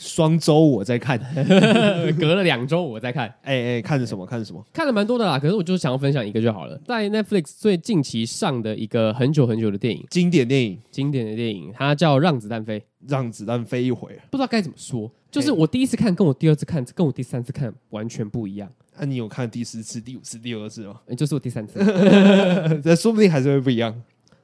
双周我在看，隔了两周我在看。哎哎、欸，看着什么？看着什么？看了蛮多的啦，可是我就想要分享一个就好了。在 Netflix 最近期上的一个很久很久的电影，经典电影，经典的电影，它叫《让子弹飞》。让子弹飞一回，不知道该怎么说，就是我第一次看，跟我第二次看，跟我第三次看完全不一样。那、啊、你有看第四次、第五次、第二次吗？欸、就是我第三次，这说不定还是会不一样。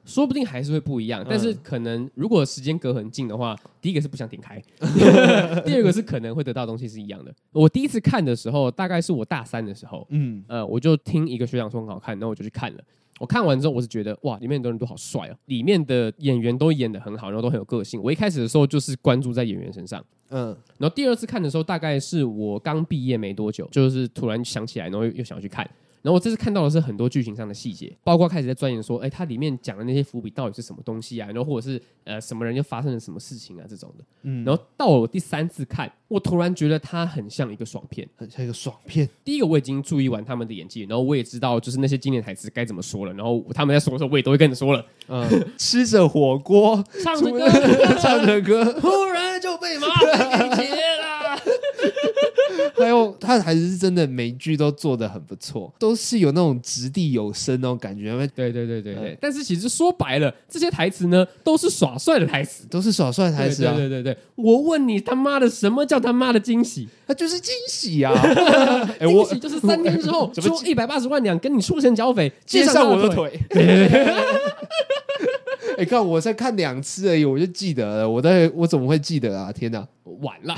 说不定还是会不一样，但是可能如果时间隔很近的话，第一个是不想点开，第二个是可能会得到的东西是一样的。我第一次看的时候，大概是我大三的时候，嗯，呃，我就听一个学长说很好看，然后我就去看了。我看完之后，我是觉得哇，里面的人都好帅哦，里面的演员都演的很好，然后都很有个性。我一开始的时候就是关注在演员身上，嗯，然后第二次看的时候，大概是我刚毕业没多久，就是突然想起来，然后又想要去看。然后我这次看到的是很多剧情上的细节，包括开始在钻研说，哎，它里面讲的那些伏笔到底是什么东西啊？然后或者是呃什么人又发生了什么事情啊这种的。嗯，然后到我第三次看，我突然觉得它很像一个爽片，很像一个爽片。第一个我已经注意完他们的演技，然后我也知道就是那些经典台词该怎么说了，然后他们在说的时候我也都会跟着说了。嗯，吃着火锅，唱着歌，唱着歌，突然就被马匪给还有他还是真的每一句都做的很不错，都是有那种掷地有声那种感觉。对对对对对。嗯、但是其实说白了，这些台词呢，都是耍帅的台词，都是耍帅的台词啊！对对对对，我问你他妈的，什么叫他妈的惊喜？那就是惊喜啊！惊喜就是三天之后 出一百八十万两，跟你出城剿匪，接上我的腿。哎，看我才看两次而已，我就记得了。我在我怎么会记得啊？天哪，晚了。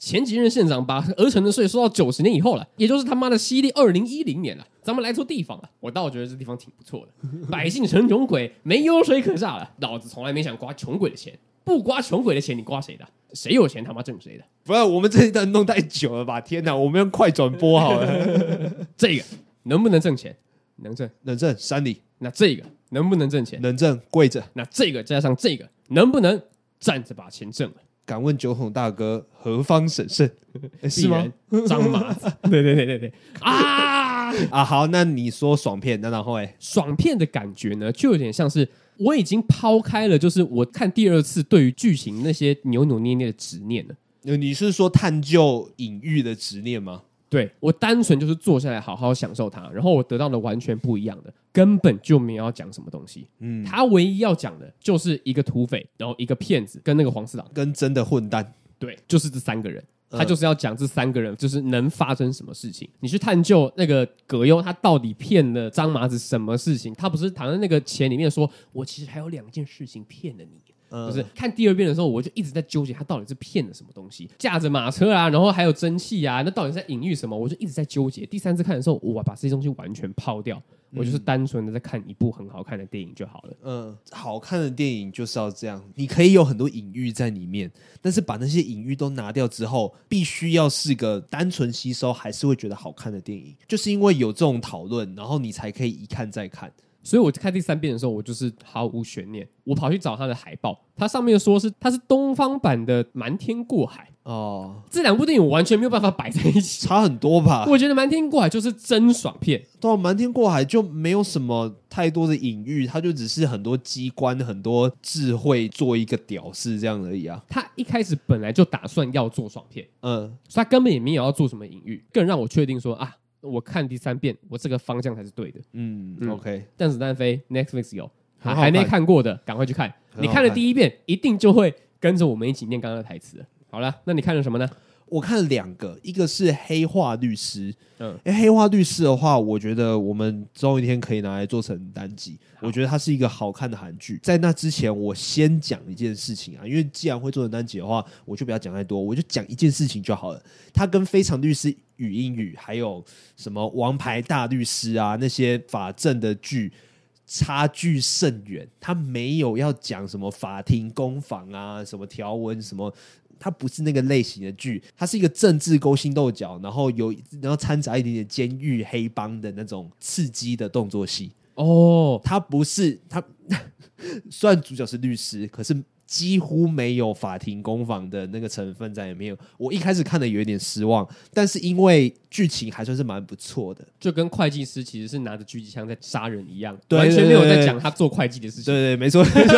前几任县长把鹅城的税收到九十年以后了，也就是他妈的西历二零一零年了。咱们来错地方了，我倒觉得这地方挺不错的。百姓成穷鬼，没油水可榨了。老子从来没想刮穷鬼的钱，不刮穷鬼的钱，你刮谁的？谁有钱他妈挣谁的？不要我们这一段弄太久了吧？天哪，我们用快转播好了。这个能不能挣钱？能挣，能挣。山里，那这个能不能挣钱？能挣，跪着。那这个加上这个能不能站着把钱挣了？敢问酒孔大哥何方神圣？是吗？张麻子，对对对对对 啊啊！好，那你说爽片，那然后哎，爽片的感觉呢，就有点像是我已经抛开了，就是我看第二次对于剧情那些扭扭捏捏的执念了。你是说探究隐喻的执念吗？对，我单纯就是坐下来好好享受它，然后我得到了完全不一样的，根本就没有要讲什么东西。嗯，他唯一要讲的就是一个土匪，然后一个骗子，跟那个黄四郎，跟真的混蛋。对，就是这三个人，他就是要讲这三个人就是能发生什么事情。你去探究那个葛优，他到底骗了张麻子什么事情？他不是躺在那个钱里面说，我其实还有两件事情骗了你。就是看第二遍的时候，我就一直在纠结他到底是骗了什么东西，驾着马车啊，然后还有蒸汽啊，那到底在隐喻什么？我就一直在纠结。第三次看的时候，我把这些东西完全抛掉，我就是单纯的在看一部很好看的电影就好了。嗯，好看的电影就是要这样，你可以有很多隐喻在里面，但是把那些隐喻都拿掉之后，必须要是个单纯吸收，还是会觉得好看的电影。就是因为有这种讨论，然后你才可以一看再看。所以我看第三遍的时候，我就是毫无悬念，我跑去找他的海报，它上面说是它是东方版的《瞒天过海》哦。这两部电影我完全没有办法摆在一起，差很多吧？我觉得《瞒天过海》就是真爽片，对，《瞒天过海》就没有什么太多的隐喻，它就只是很多机关、很多智慧做一个屌丝这样而已啊。他一开始本来就打算要做爽片，嗯，所以他根本也没有要做什么隐喻，更让我确定说啊。我看第三遍，我这个方向才是对的。嗯，嗯，OK。弹子弹飞，Netflix 有，还还没看过的，赶快去看。看你看了第一遍，一定就会跟着我们一起念刚刚的台词。好了，那你看了什么呢？我看了两个，一个是《黑化律师》。嗯，哎，《黑化律师》的话，我觉得我们总有一天可以拿来做成单集。我觉得它是一个好看的韩剧。在那之前，我先讲一件事情啊，因为既然会做成单集的话，我就不要讲太多，我就讲一件事情就好了。它跟《非常律师与英语》还有什么《王牌大律师》啊那些法政的剧差距甚远。它没有要讲什么法庭攻防啊，什么条文什么。它不是那个类型的剧，它是一个政治勾心斗角，然后有然后掺杂一点点监狱黑帮的那种刺激的动作戏。哦，它不是它，虽然主角是律师，可是几乎没有法庭攻防的那个成分在里面。我一开始看的有一点失望，但是因为剧情还算是蛮不错的，就跟会计师其实是拿着狙击枪在杀人一样，对完全没有在讲他做会计的事情。对对，没错没错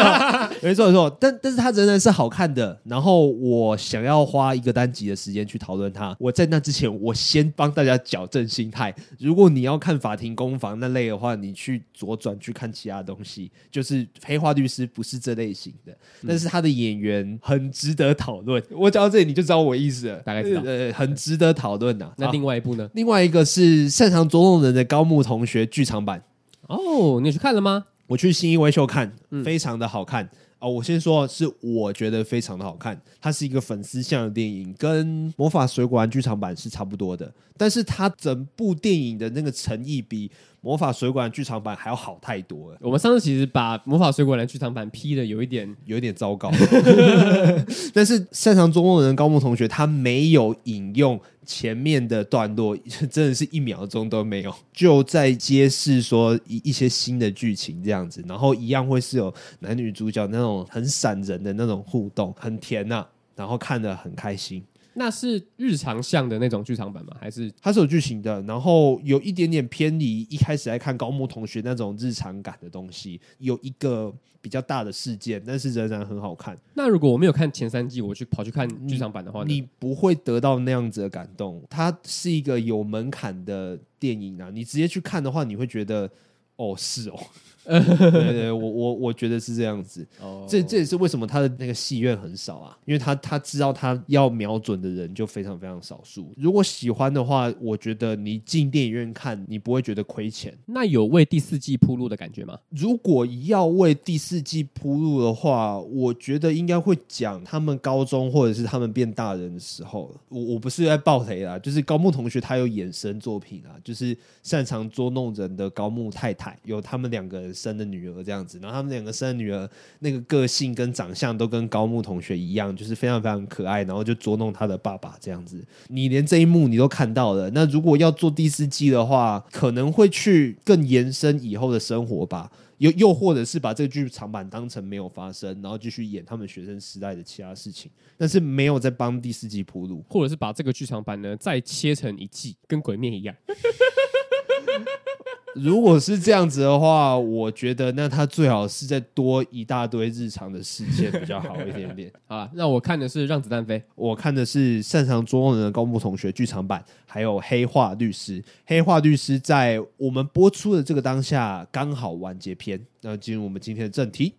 没错没错。但但是他仍然是好看的。然后我想要花一个单集的时间去讨论它。我在那之前，我先帮大家矫正心态。如果你要看法庭攻防那类的话，你去左转去看其他东西。就是黑化律师不是这类型的，但是他的演员很值得讨论。我讲到这里你就知道我意思了，大概知道。呃，很值得讨论呐。那另外一部呢？另外一个是擅长捉弄人的高木同学剧场版。哦，你去看了吗？我去新一威秀看，非常的好看。哦，我先说，是我觉得非常的好看。它是一个粉丝向的电影，跟《魔法水果篮》剧场版是差不多的，但是它整部电影的那个诚意比。魔法水管剧场版还要好太多了。我们上次其实把魔法水管的剧场版批的有一点有一点糟糕，但是擅长捉梦的人高木同学他没有引用前面的段落，真的是一秒钟都没有，就在揭示说一一些新的剧情这样子，然后一样会是有男女主角那种很闪人的那种互动，很甜呐、啊，然后看得很开心。那是日常向的那种剧场版吗？还是它是有剧情的？然后有一点点偏离一开始来看高木同学那种日常感的东西，有一个比较大的事件，但是仍然很好看。那如果我没有看前三季，我去跑去看剧场版的话，你，你不会得到那样子的感动。它是一个有门槛的电影啊，你直接去看的话，你会觉得哦，是哦。对，对对，我我我觉得是这样子。哦，这这也是为什么他的那个戏院很少啊，因为他他知道他要瞄准的人就非常非常少数。如果喜欢的话，我觉得你进电影院看，你不会觉得亏钱。那有为第四季铺路的感觉吗？如果要为第四季铺路的话，我觉得应该会讲他们高中或者是他们变大人的时候。我我不是在爆雷啦，就是高木同学他有衍生作品啊，就是擅长捉弄人的高木太太，有他们两个人。生的女儿这样子，然后他们两个生的女儿那个个性跟长相都跟高木同学一样，就是非常非常可爱，然后就捉弄他的爸爸这样子。你连这一幕你都看到了，那如果要做第四季的话，可能会去更延伸以后的生活吧，又又或者是把这个剧场版当成没有发生，然后继续演他们学生时代的其他事情，但是没有在帮第四季铺路，或者是把这个剧场版呢再切成一季，跟鬼面一样。如果是这样子的话，我觉得那他最好是再多一大堆日常的事件比较好一点点。啊，那我看的是《让子弹飞》，我看的是擅长捉弄人的高木同学剧场版，还有《黑化律师》。《黑化律师》在我们播出的这个当下刚好完结篇。那进入我们今天的正题。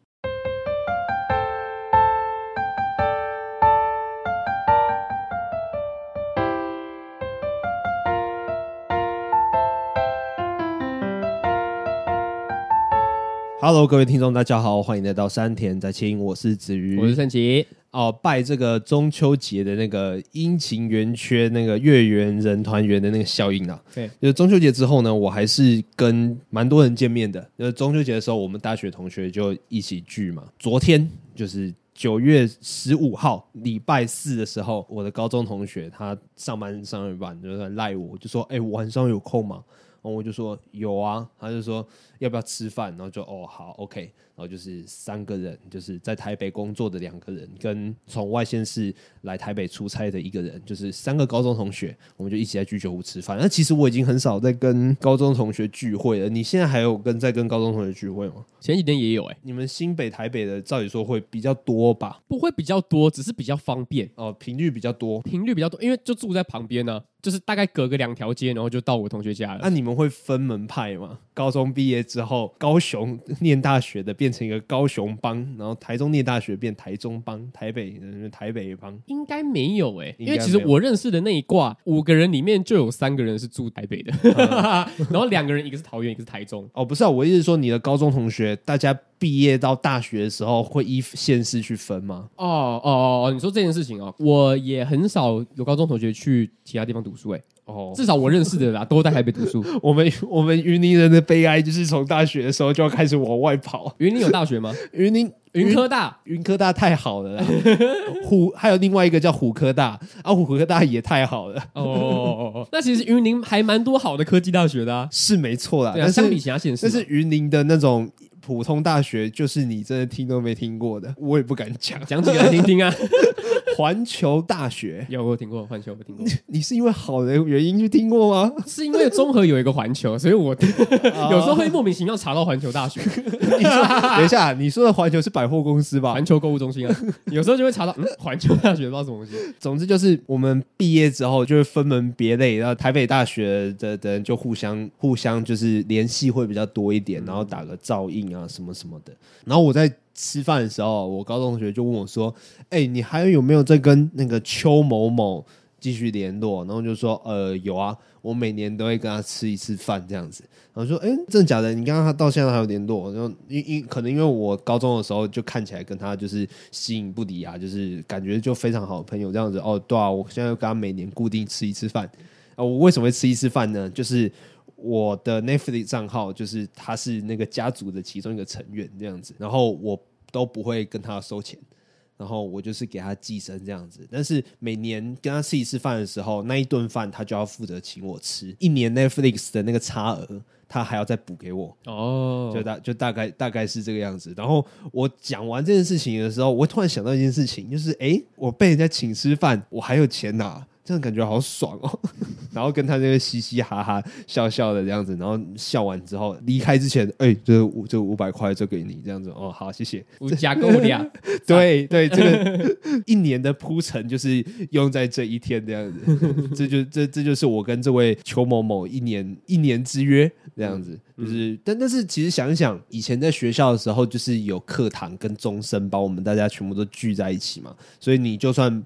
Hello，各位听众，大家好，欢迎来到山田在清，我是子瑜，我是盛奇。哦，拜这个中秋节的那个阴晴圆缺，那个月圆人团圆的那个效应啊。对，就是中秋节之后呢，我还是跟蛮多人见面的。就是中秋节的时候，我们大学同学就一起聚嘛。昨天就是九月十五号，礼拜四的时候，我的高中同学他上班上一半就是赖我，就说：“哎、欸，晚上有空吗？”然后我就说：“有啊。”他就说。要不要吃饭？然后就哦好，OK，然后就是三个人，就是在台北工作的两个人，跟从外县市来台北出差的一个人，就是三个高中同学，我们就一起在居酒屋吃饭。那其实我已经很少在跟高中同学聚会了。你现在还有跟在跟高中同学聚会吗？前几天也有哎、欸。你们新北、台北的，照理说会比较多吧？不会比较多，只是比较方便哦，频率比较多，频率比较多，因为就住在旁边呢、啊，就是大概隔个两条街，然后就到我同学家了。那、啊、你们会分门派吗？高中毕业之后，高雄念大学的变成一个高雄帮，然后台中念大学变台中帮，台北台北帮，应该没有哎、欸，因为其实我认识的那一挂五个人里面就有三个人是住台北的，嗯、然后两个人一个是桃园，一个是台中。哦，不是啊，我意思是说你的高中同学，大家毕业到大学的时候会依县市去分吗？哦哦哦，你说这件事情哦，我也很少有高中同学去其他地方读书哎、欸。哦，至少我认识的啦，都在台北读书。我们我们云林人的悲哀就是从大学的时候就要开始往外跑。云林有大学吗？云林云科大，云科大太好了啦。虎还有另外一个叫虎科大，啊虎科大也太好了。哦哦哦，那其实云林还蛮多好的科技大学的啊，是没错啦。对啊，相比其他县市，但是云林的那种。普通大学就是你真的听都没听过的，我也不敢讲，讲几个来听听啊。环球大学有我听过，环球我听过。你是因为好的原因去听过吗？是因为综合有一个环球，所以我有时候会莫名其妙查到环球大学。你说，等一下，你说的环球是百货公司吧？环球购物中心啊，有时候就会查到，嗯，环球大学不知道什么东西。总之就是我们毕业之后就会分门别类，然后台北大学的的人就互相互相就是联系会比较多一点，然后打个照应啊什么什么的。然后我在。吃饭的时候，我高中同学就问我说：“哎、欸，你还有没有在跟那个邱某某继续联络？”然后就说：“呃，有啊，我每年都会跟他吃一次饭这样子。”然后说：“哎、真的假的？你刚刚他到现在还有联络？”然后因因可能因为我高中的时候就看起来跟他就是形影不离啊，就是感觉就非常好的朋友这样子。哦，对啊，我现在跟他每年固定吃一次饭。啊，我为什么会吃一次饭呢？就是。我的 Netflix 账号就是他是那个家族的其中一个成员这样子，然后我都不会跟他收钱，然后我就是给他寄生这样子。但是每年跟他吃一次饭的时候，那一顿饭他就要负责请我吃，一年 Netflix 的那个差额他还要再补给我哦，就大就大概大概是这个样子。然后我讲完这件事情的时候，我突然想到一件事情，就是哎，我被人家请吃饭，我还有钱拿。这样感觉好爽哦，然后跟他那个嘻嘻哈哈笑笑的这样子，然后笑完之后离开之前，哎、欸，这五这五百块就给你这样子哦，好，谢谢。五加够两，对对，这个一年的铺陈就是用在这一天这样子，这就这这就是我跟这位邱某某一年一年之约这样子，就是但但是其实想一想，以前在学校的时候，就是有课堂跟钟声把我们大家全部都聚在一起嘛，所以你就算。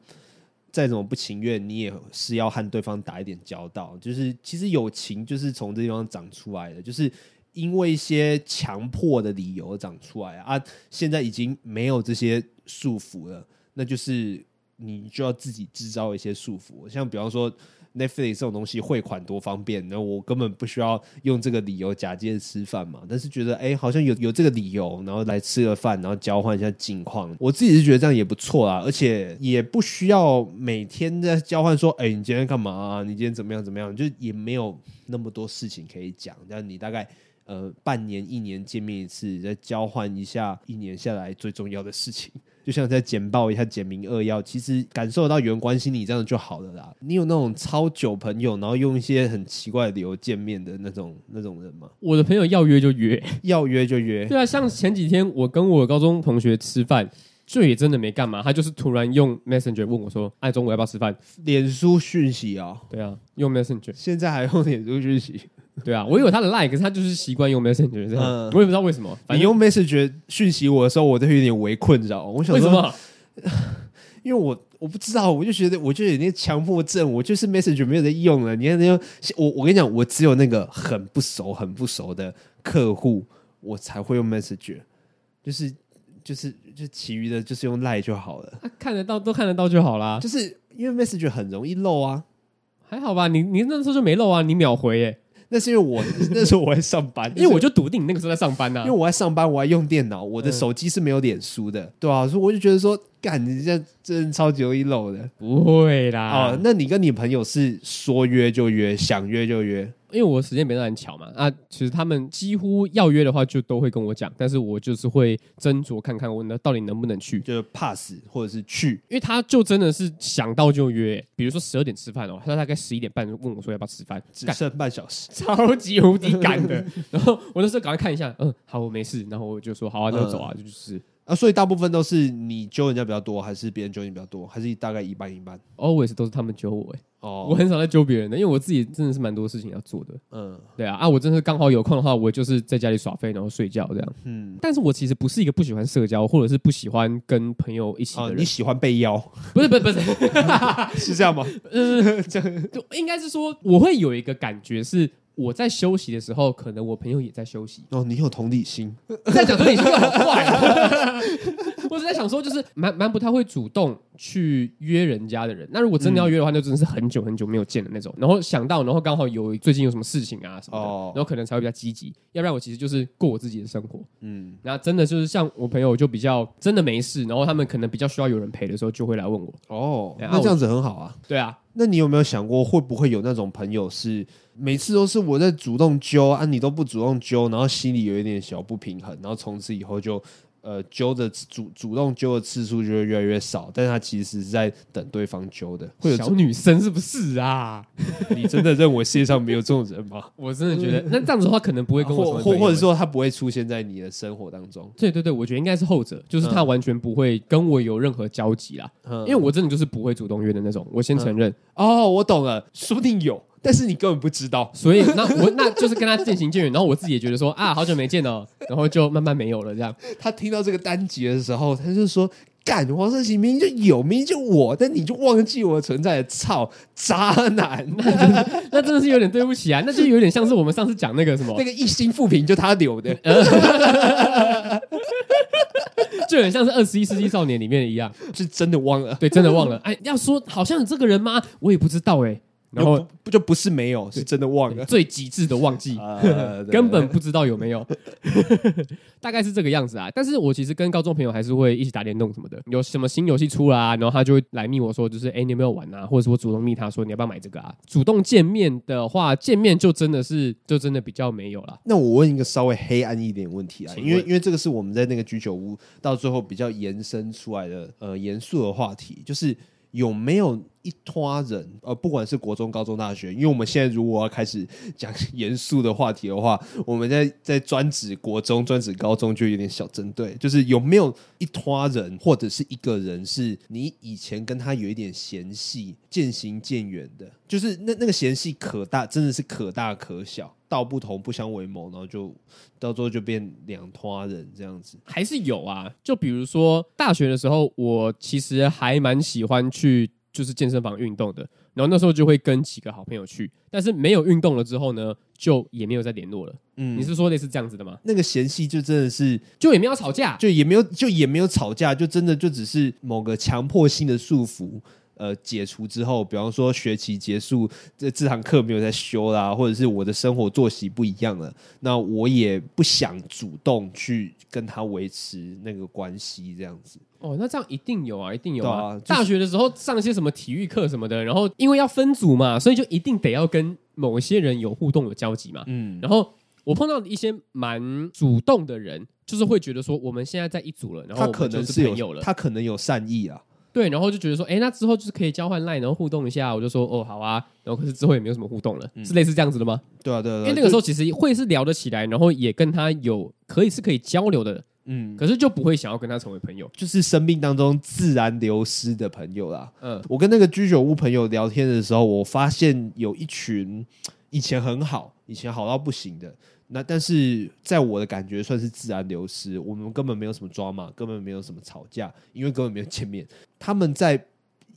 再怎么不情愿，你也是要和对方打一点交道。就是其实友情就是从这地方长出来的，就是因为一些强迫的理由长出来啊。现在已经没有这些束缚了，那就是你就要自己制造一些束缚。像比方说。Netflix 这种东西汇款多方便，然后我根本不需要用这个理由假借吃饭嘛。但是觉得哎、好像有有这个理由，然后来吃个饭，然后交换一下近况。我自己是觉得这样也不错啊，而且也不需要每天在交换说，哎、你今天干嘛啊？你今天怎么样怎么样？就也没有那么多事情可以讲。但你大概呃半年一年见面一次，再交换一下一年下来最重要的事情。就像在简报一下简明扼要，其实感受到有人关心你这样就好了啦。你有那种超久朋友，然后用一些很奇怪的理由见面的那种那种人吗？我的朋友要约就约，要约就约。对啊，像前几天我跟我高中同学吃饭，就也真的没干嘛，他就是突然用 Messenger 问我说：“哎，中午要不要吃饭？”脸书讯息啊，对啊，用 Messenger，现在还用脸书讯息。对啊，我有他的是他就是习惯用 Messenger 这样，嗯、我也不知道为什么。你用 Messenger 讯息我的时候，我都有点围困扰。我想说，为什么？因为我我不知道，我就觉得我就有那个强迫症，我就是 Messenger 没有在用了。你看那个，我我跟你讲，我只有那个很不熟、很不熟的客户，我才会用 Messenger，就是就是就其余的就是用 Line 就好了。他看得到都看得到就好啦，就是因为 Messenger 很容易漏啊。还好吧，你你那时候就没漏啊，你秒回耶。那是因为我那时候我在上班，因为我就笃定你那个时候在上班呐、啊。因为我在上班，我还用电脑，我的手机是没有脸书的，对啊，所以我就觉得说，干你这真的超级容易漏的。不会啦，哦，那你跟你朋友是说约就约，想约就约。因为我时间没那么很巧嘛，啊，其实他们几乎要约的话就都会跟我讲，但是我就是会斟酌看看我那到底能不能去，就是 pass 或者是去，因为他就真的是想到就约，比如说十二点吃饭哦，他大概十一点半就问我说要不要吃饭，只剩半小时，超级无敌赶的，然后我那时候赶快看一下，嗯，好，我没事，然后我就说好啊，那就走啊，就是。啊，所以大部分都是你揪人家比较多，还是别人揪你比较多，还是大概一半一半？Always 都是他们揪我哎，哦，我很少在揪别人的，因为我自己真的是蛮多事情要做的。嗯，对啊，啊，我真的是刚好有空的话，我就是在家里耍废，然后睡觉这样。嗯，但是我其实不是一个不喜欢社交，或者是不喜欢跟朋友一起的人。哦，你喜欢被邀？不是，不是，不是，是这样吗？嗯，这就应该是说，我会有一个感觉是。我在休息的时候，可能我朋友也在休息。哦，你有同理心，在讲同理心就好怪。我是在想说，就是蛮蛮不太会主动去约人家的人。那如果真的要约的话，那真的是很久很久没有见的那种。然后想到，然后刚好有最近有什么事情啊什么的，然后可能才会比较积极。要不然我其实就是过我自己的生活。嗯，那真的就是像我朋友就比较真的没事，然后他们可能比较需要有人陪的时候，就会来问我。哦，那这样子很好啊。对啊，那你有没有想过会不会有那种朋友是每次都是我在主动揪啊，你都不主动揪，然后心里有一点小不平衡，然后从此以后就。呃，揪的主主动揪的次数就会越来越少，但是他其实是在等对方揪的。会有小女生是不是啊？你真的认为世界上没有这种人吗？我真的觉得，那这样子的话，可能不会跟我或或者说他不会出现在你的生活当中。对对对，我觉得应该是后者，就是他完全不会跟我有任何交集啦。嗯，因为我真的就是不会主动约的那种，我先承认。哦，我懂了，说不定有。但是你根本不知道，所以那我那就是跟他渐行渐远，然后我自己也觉得说啊，好久没见了，然后就慢慢没有了这样。他听到这个单集的时候，他就说：“干黄色行明明就有，明明就我，但你就忘记我的存在，操渣男！”那真的，那真的是有点对不起啊，那就有点像是我们上次讲那个什么那个一星负评，就他留的，就很像是二十一世纪少年里面一样，是真的忘了，对，真的忘了。哎，要说好像有这个人吗？我也不知道哎、欸。然后不，就不是没有，是真的忘了，最极致的忘记，呃、根本不知道有没有，大概是这个样子啊。但是我其实跟高中朋友还是会一起打联动什么的，有什么新游戏出来啊，然后他就会来密我说，就是哎，你有没有玩啊？或者是我主动密他说，你要不要买这个啊？主动见面的话，见面就真的是就真的比较没有了。那我问一个稍微黑暗一点问题啊，因为因为这个是我们在那个居酒屋到最后比较延伸出来的呃严肃的话题，就是有没有？一拖人，呃，不管是国中、高中、大学，因为我们现在如果要开始讲严肃的话题的话，我们在在专指国中、专指高中就有点小针对，就是有没有一拖人或者是一个人是你以前跟他有一点嫌隙，渐行渐远的，就是那那个嫌隙可大，真的是可大可小，道不同不相为谋，然后就到最后就变两拖人这样子，还是有啊。就比如说大学的时候，我其实还蛮喜欢去。就是健身房运动的，然后那时候就会跟几个好朋友去，但是没有运动了之后呢，就也没有再联络了。嗯，你是说类似这样子的吗？那个嫌隙就真的是，就也没有吵架，就也没有，就也没有吵架，就真的就只是某个强迫性的束缚。呃，解除之后，比方说学期结束，这这堂课没有在修啦，或者是我的生活作息不一样了，那我也不想主动去跟他维持那个关系，这样子。哦，那这样一定有啊，一定有啊。啊大学的时候上一些什么体育课什么的，然后因为要分组嘛，所以就一定得要跟某些人有互动、有交集嘛。嗯，然后我碰到一些蛮主动的人，就是会觉得说我们现在在一组了，然后他可能是朋友了，他可能有善意啊。对，然后就觉得说，哎，那之后就是可以交换 line，然后互动一下。我就说，哦，好啊。然后可是之后也没有什么互动了，嗯、是类似这样子的吗？对啊，对啊。因为那个时候其实会是聊得起来，然后也跟他有可以是可以交流的，嗯。可是就不会想要跟他成为朋友，就是生命当中自然流失的朋友啦。嗯，我跟那个居酒屋朋友聊天的时候，我发现有一群以前很好，以前好到不行的。那但是在我的感觉算是自然流失，我们根本没有什么抓马，根本没有什么吵架，因为根本没有见面。他们在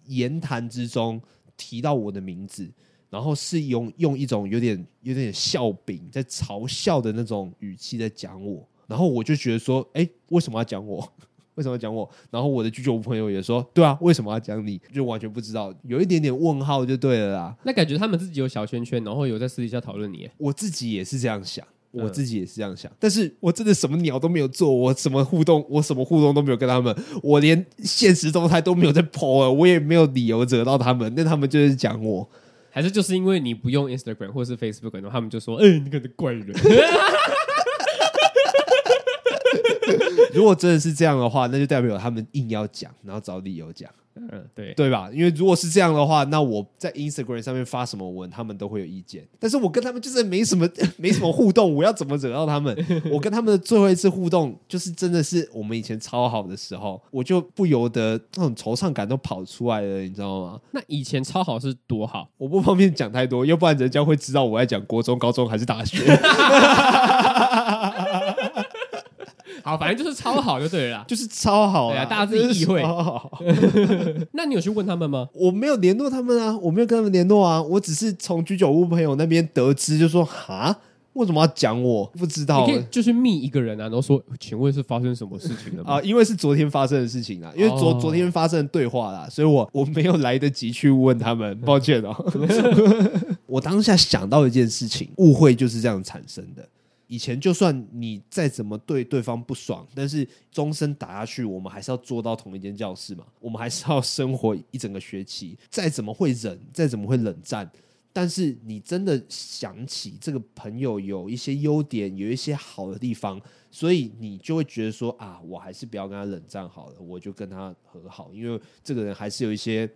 言谈之中提到我的名字，然后是用用一种有点有点笑柄，在嘲笑的那种语气在讲我，然后我就觉得说，哎，为什么要讲我？为什么要讲我？然后我的居酒屋朋友也说，对啊，为什么要讲你？就完全不知道，有一点点问号就对了啦。那感觉他们自己有小圈圈，然后有在私底下讨论你。我自己也是这样想。我自己也是这样想，但是我真的什么鸟都没有做，我什么互动，我什么互动都没有跟他们，我连现实动态都没有在 po，我也没有理由惹到他们，那他们就是讲我，还是就是因为你不用 Instagram 或是 Facebook，然后他们就说，哎、欸，你个怪人。如果真的是这样的话，那就代表他们硬要讲，然后找理由讲。嗯，对对吧？因为如果是这样的话，那我在 Instagram 上面发什么文，他们都会有意见。但是我跟他们就是没什么 没什么互动，我要怎么惹到他们？我跟他们的最后一次互动，就是真的是我们以前超好的时候，我就不由得那种惆怅感都跑出来了，你知道吗？那以前超好是多好？我不方便讲太多，要不然人家会知道我在讲国中、高中还是大学。好，反正就是超好就对了啦，就是超好，对啊，大家自己意会。那你有去问他们吗？我没有联络他们啊，我没有跟他们联络啊，我只是从居酒屋朋友那边得知，就说哈，为什么要讲我？不知道，你可以就是密一个人啊，然后说，请问是发生什么事情了吗？啊，因为是昨天发生的事情啊，因为昨、oh. 昨天发生的对话啦，所以我我没有来得及去问他们，抱歉哦。我当下想到一件事情，误会就是这样产生的。以前就算你再怎么对对方不爽，但是终身打下去，我们还是要坐到同一间教室嘛，我们还是要生活一整个学期。再怎么会忍，再怎么会冷战。但是你真的想起这个朋友有一些优点，有一些好的地方，所以你就会觉得说啊，我还是不要跟他冷战好了，我就跟他和好，因为这个人还是有一些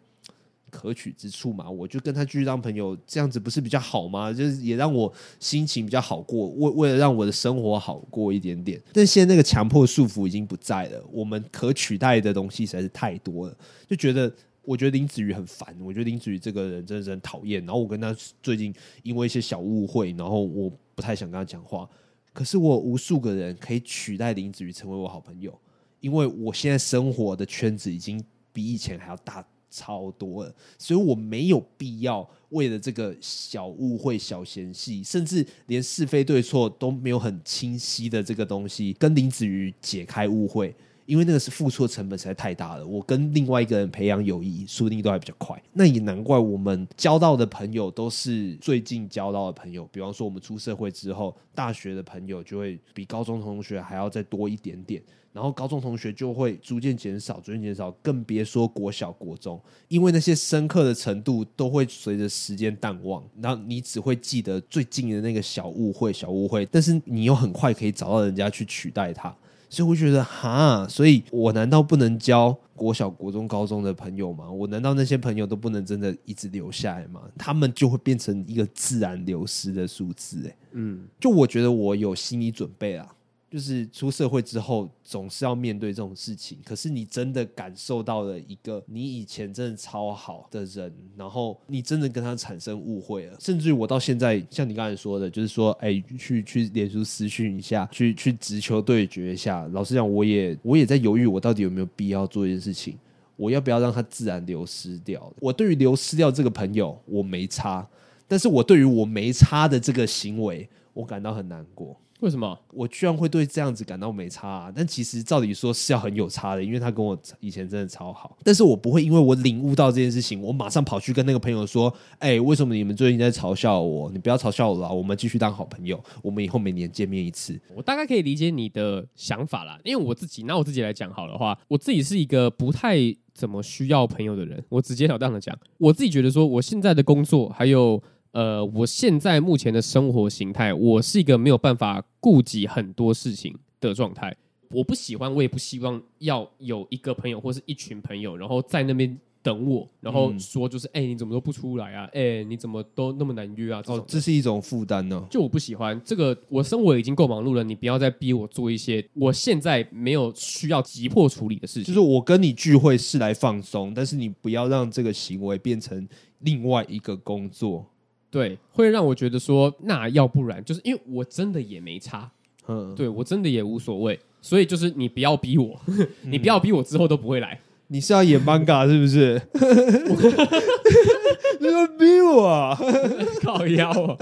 可取之处嘛，我就跟他继续当朋友，这样子不是比较好吗？就是也让我心情比较好过，为为了让我的生活好过一点点。但现在那个强迫束缚已经不在了，我们可取代的东西实在是太多了，就觉得。我觉得林子瑜很烦，我觉得林子瑜这个人真的是很讨厌。然后我跟他最近因为一些小误会，然后我不太想跟他讲话。可是我无数个人可以取代林子瑜成为我好朋友，因为我现在生活的圈子已经比以前还要大超多了，所以我没有必要为了这个小误会、小嫌隙，甚至连是非对错都没有很清晰的这个东西，跟林子瑜解开误会。因为那个是付出的成本实在太大了，我跟另外一个人培养友谊，说不定都还比较快。那也难怪我们交到的朋友都是最近交到的朋友。比方说，我们出社会之后，大学的朋友就会比高中同学还要再多一点点，然后高中同学就会逐渐减少，逐渐减少，更别说国小、国中，因为那些深刻的程度都会随着时间淡忘，然后你只会记得最近的那个小误会、小误会，但是你又很快可以找到人家去取代它。所以我觉得哈，所以我难道不能交国小、国中、高中的朋友吗？我难道那些朋友都不能真的一直留下来吗？他们就会变成一个自然流失的数字，哎，嗯，就我觉得我有心理准备啊。就是出社会之后，总是要面对这种事情。可是你真的感受到了一个你以前真的超好的人，然后你真的跟他产生误会了。甚至于我到现在，像你刚才说的，就是说，哎，去去脸书私讯一下，去去直球对决一下。老实讲，我也我也在犹豫，我到底有没有必要做一件事情？我要不要让他自然流失掉？我对于流失掉这个朋友，我没差，但是我对于我没差的这个行为，我感到很难过。为什么我居然会对这样子感到没差啊？但其实照理说是要很有差的，因为他跟我以前真的超好。但是我不会因为我领悟到这件事情，我马上跑去跟那个朋友说：“哎，为什么你们最近在嘲笑我？你不要嘲笑我了，我们继续当好朋友。我们以后每年见面一次。”我大概可以理解你的想法啦，因为我自己拿我自己来讲好的话，我自己是一个不太怎么需要朋友的人。我直截了当的讲，我自己觉得说，我现在的工作还有。呃，我现在目前的生活形态，我是一个没有办法顾及很多事情的状态。我不喜欢，我也不希望要有一个朋友或是一群朋友，然后在那边等我，然后说就是，哎、嗯欸，你怎么都不出来啊？哎、欸，你怎么都那么难约啊？哦，这是一种负担呢。就我不喜欢这个，我生活已经够忙碌了，你不要再逼我做一些我现在没有需要急迫处理的事情。就是我跟你聚会是来放松，但是你不要让这个行为变成另外一个工作。对，会让我觉得说，那要不然就是因为我真的也没差，嗯，对我真的也无所谓，所以就是你不要逼我，嗯、你不要逼我之后都不会来。你是要演 manga 是不是？你要逼我啊？靠腰啊！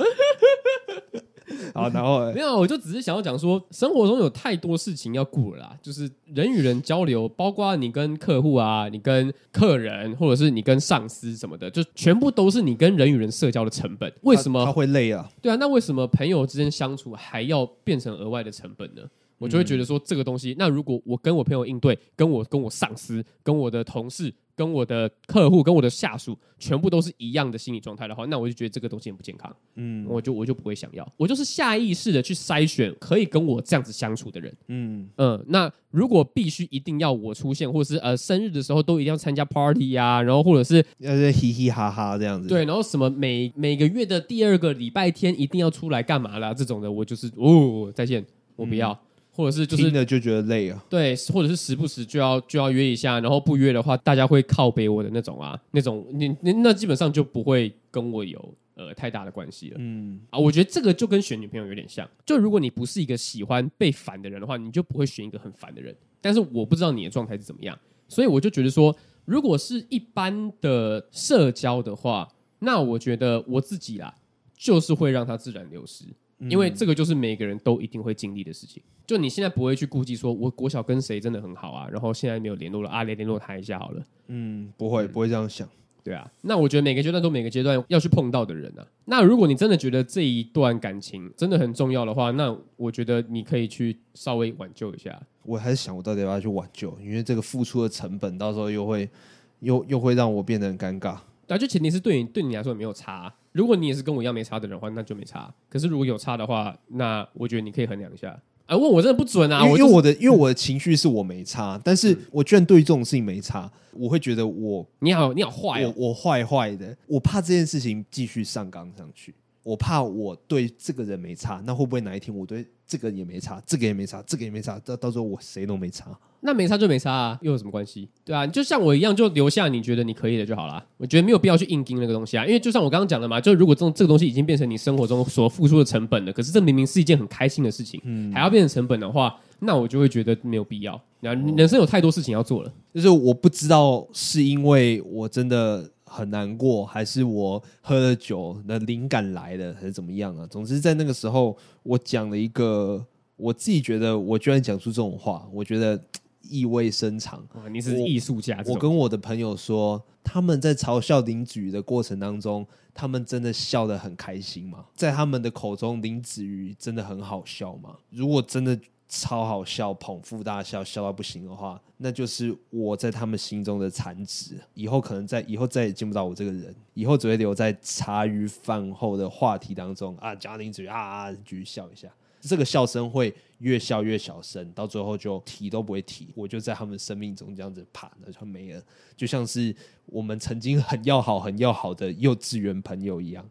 好，然后没有，我就只是想要讲说，生活中有太多事情要顾了啦。就是人与人交流，包括你跟客户啊，你跟客人，或者是你跟上司什么的，就全部都是你跟人与人社交的成本。为什么他，他会累啊？对啊，那为什么朋友之间相处还要变成额外的成本呢？我就会觉得说，这个东西，那如果我跟我朋友应对，跟我跟我上司，跟我的同事。跟我的客户、跟我的下属，全部都是一样的心理状态的话，那我就觉得这个东西很不健康。嗯，我就我就不会想要，我就是下意识的去筛选可以跟我这样子相处的人。嗯嗯，那如果必须一定要我出现，或者是呃生日的时候都一定要参加 party 呀、啊，然后或者是要是嘻嘻哈哈这样子，对，然后什么每每个月的第二个礼拜天一定要出来干嘛啦？这种的，我就是哦，再见，我不要。嗯或者是就是听了就觉得累啊，对，或者是时不时就要就要约一下，然后不约的话，大家会靠北我的那种啊，那种你你那基本上就不会跟我有呃太大的关系了。嗯啊，我觉得这个就跟选女朋友有点像，就如果你不是一个喜欢被烦的人的话，你就不会选一个很烦的人。但是我不知道你的状态是怎么样，所以我就觉得说，如果是一般的社交的话，那我觉得我自己啦，就是会让它自然流失。因为这个就是每个人都一定会经历的事情。就你现在不会去顾忌说，我国小跟谁真的很好啊，然后现在没有联络了啊，连联络他一下好了。嗯，不会，不会这样想。对啊，那我觉得每个阶段都每个阶段要去碰到的人啊。那如果你真的觉得这一段感情真的很重要的话，那我觉得你可以去稍微挽救一下。我还是想，我到底要不要去挽救？因为这个付出的成本，到时候又会又又会让我变得很尴尬。那就前提是对你对你来说没有差。如果你也是跟我一样没差的人的话，那就没差。可是如果有差的话，那我觉得你可以衡量一下。啊，问我真的不准啊！因为，因为我的因为我的情绪是我没差，但是我居然对于这种事情没差，我会觉得我你好你好坏哦，我我坏坏的，我怕这件事情继续上纲上去。我怕我对这个人没差，那会不会哪一天我对这个也没差，这个也没差，这个也没差，到到时候我谁都没差？那没差就没差啊，又有什么关系？对啊，就像我一样，就留下你觉得你可以的就好了。我觉得没有必要去硬盯那个东西啊，因为就像我刚刚讲的嘛，就如果这种这个东西已经变成你生活中所付出的成本了，可是这明明是一件很开心的事情，嗯，还要变成成本的话，那我就会觉得没有必要。人生有太多事情要做了，就是我不知道是因为我真的。很难过，还是我喝了酒的灵感来了，还是怎么样啊？总之，在那个时候，我讲了一个我自己觉得，我居然讲出这种话，我觉得意味深长。你是艺术家我，我跟我的朋友说，他们在嘲笑林子瑜的过程当中，他们真的笑得很开心吗？在他们的口中，林子瑜真的很好笑吗？如果真的。超好笑，捧腹大笑，笑到不行的话，那就是我在他们心中的残值。以后可能在以后再也见不到我这个人，以后只会留在茶余饭后的话题当中啊，家庭主义啊，继续笑一下。这个笑声会越笑越小声，到最后就提都不会提。我就在他们生命中这样子爬，那就没了。就像是我们曾经很要好、很要好的幼稚园朋友一样，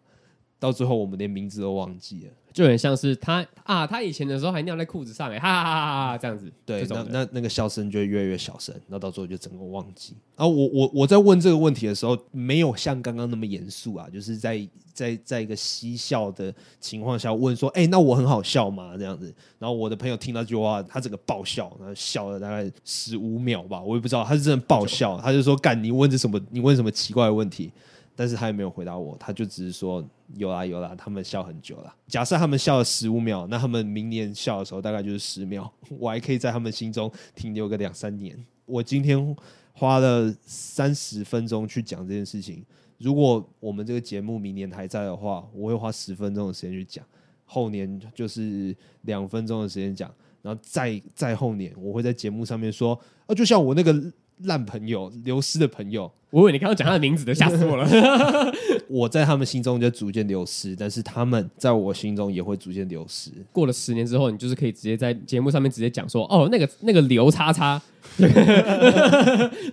到最后我们连名字都忘记了。就很像是他啊，他以前的时候还尿在裤子上哎，哈哈哈哈哈，这样子。对，那那那个笑声就越来越小声，然后到最后就整个忘记。然后我我我在问这个问题的时候，没有像刚刚那么严肃啊，就是在在在一个嬉笑的情况下问说，哎、欸，那我很好笑吗？这样子。然后我的朋友听到这句话，他整个爆笑，然后笑了大概十五秒吧，我也不知道，他是真的爆笑，他就说，干，你问这什么？你问什么奇怪的问题？但是他也没有回答我，他就只是说有啦有啦，他们笑很久了。假设他们笑了十五秒，那他们明年笑的时候大概就是十秒，我还可以在他们心中停留个两三年。我今天花了三十分钟去讲这件事情，如果我们这个节目明年还在的话，我会花十分钟的时间去讲，后年就是两分钟的时间讲，然后再再后年我会在节目上面说，啊，就像我那个。烂朋友，流失的朋友，我以为你刚刚讲他的名字的吓死我了。我在他们心中就逐渐流失，但是他们在我心中也会逐渐流失。过了十年之后，你就是可以直接在节目上面直接讲说，哦，那个那个刘叉叉。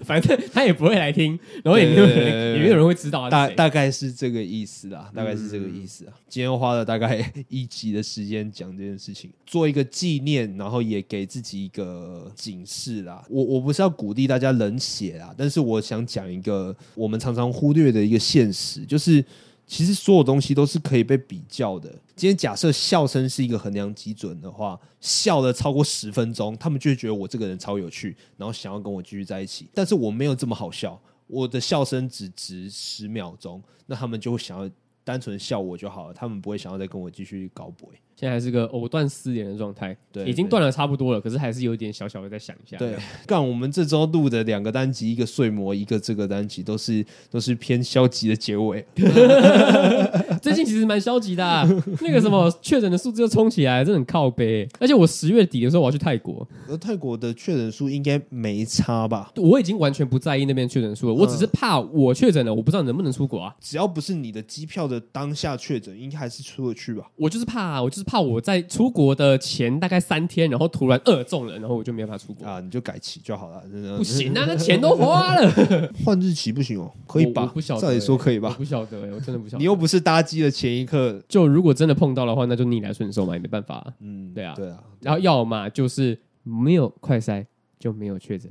反正他也不会来听，然后也没有人，也没有人会知道。大大概是这个意思啦，大概是这个意思啊。今天花了大概一集的时间讲这件事情，做一个纪念，然后也给自己一个警示啦。我我不是要鼓励大家冷血啦，但是我想讲一个个我们常常忽略的一个现实，就是。其实所有东西都是可以被比较的。今天假设笑声是一个衡量基准的话，笑了超过十分钟，他们就会觉得我这个人超有趣，然后想要跟我继续在一起。但是我没有这么好笑，我的笑声只值十秒钟，那他们就会想要单纯笑我就好了，他们不会想要再跟我继续搞鬼。现在还是个藕断丝连的状态，对，已经断了差不多了，可是还是有一点小小的在想一下。对，干我们这周录的两个单集，一个睡魔，一个这个单集，都是都是偏消极的结尾。最近其实蛮消极的，啊，那个什么确诊的数字又冲起来，真的很靠北。而且我十月底的时候我要去泰国，而泰国的确诊数应该没差吧？我已经完全不在意那边确诊数了，我只是怕我确诊了，我不知道能不能出国啊。只要不是你的机票的当下确诊，应该还是出得去吧？我就是怕，啊，我就是。怕我在出国的前大概三天，然后突然二中了，然后我就没办法出国啊！你就改期就好了，不行啊，那钱都花了，换日期不行哦，可以吧？不晓得，照理说可以吧？不晓得哎，我真的不晓得。你又不是搭机的前一刻，就如果真的碰到的话，那就逆来顺受嘛，也没办法。嗯，对啊，对啊。然后要么就是没有快筛就没有确诊。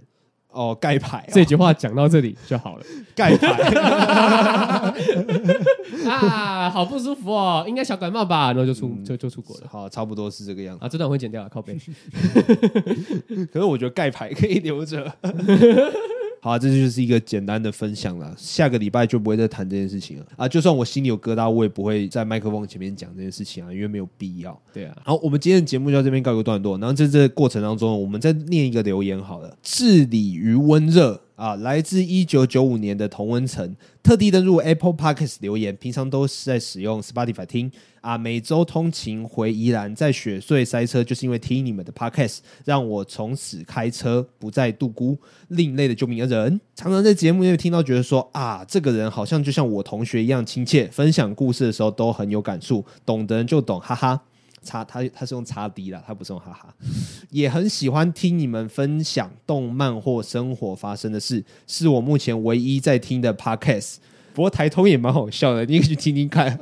哦，盖牌、哦、这句话讲到这里就好了。盖牌 啊，好不舒服哦，应该小感冒吧？然后就出、嗯、就就出国了。好，差不多是这个样子啊。这段我会剪掉了，靠背。可是我觉得盖牌可以留着。好、啊，这就是一个简单的分享了。下个礼拜就不会再谈这件事情了啊！就算我心里有疙瘩，我也不会在麦克风前面讲这件事情啊，因为没有必要。对啊。好，我们今天的节目就到这边告一个段落。然后在这个过程当中，我们再念一个留言好了。治理于温热。啊，来自一九九五年的童文成，特地登入 Apple Podcast 留言，平常都是在使用 Spotify 听啊，每周通勤回宜兰，在雪隧塞车，就是因为听你们的 Podcast，让我从此开车不再度孤，另类的救命恩人。常常在节目里面听到，觉得说啊，这个人好像就像我同学一样亲切，分享故事的时候都很有感触，懂的人就懂，哈哈。叉他他是用叉 D 啦，他不是用哈哈，也很喜欢听你们分享动漫或生活发生的事，是我目前唯一在听的 Podcast。不过台通也蛮好笑的，你可以去听听看。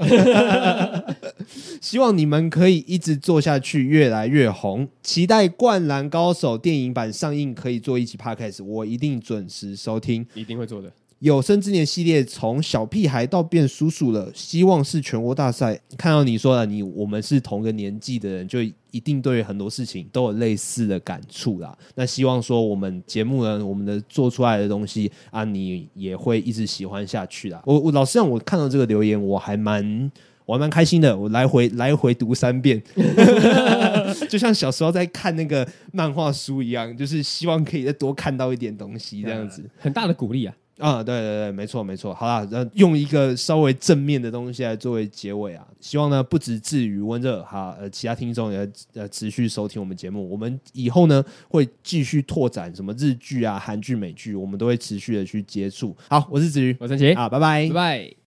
希望你们可以一直做下去，越来越红。期待《灌篮高手》电影版上映，可以做一期 Podcast，我一定准时收听，一定会做的。有生之年系列从小屁孩到变叔叔了，希望是全国大赛。看到你说了，你我们是同个年纪的人，就一定对很多事情都有类似的感触啦。那希望说我们节目呢，我们的做出来的东西啊，你也会一直喜欢下去啦。我我老实讲，我看到这个留言，我还蛮我还蛮开心的。我来回来回读三遍，就像小时候在看那个漫画书一样，就是希望可以再多看到一点东西，这样子，很大的鼓励啊。啊，对对对，没错没错，好啦，那，用一个稍微正面的东西来作为结尾啊，希望呢不止至于温热哈，呃，其他听众也呃持续收听我们节目，我们以后呢会继续拓展什么日剧啊、韩剧、美剧，我们都会持续的去接触。好，我是子瑜，我是陈奇，好，拜拜，拜拜。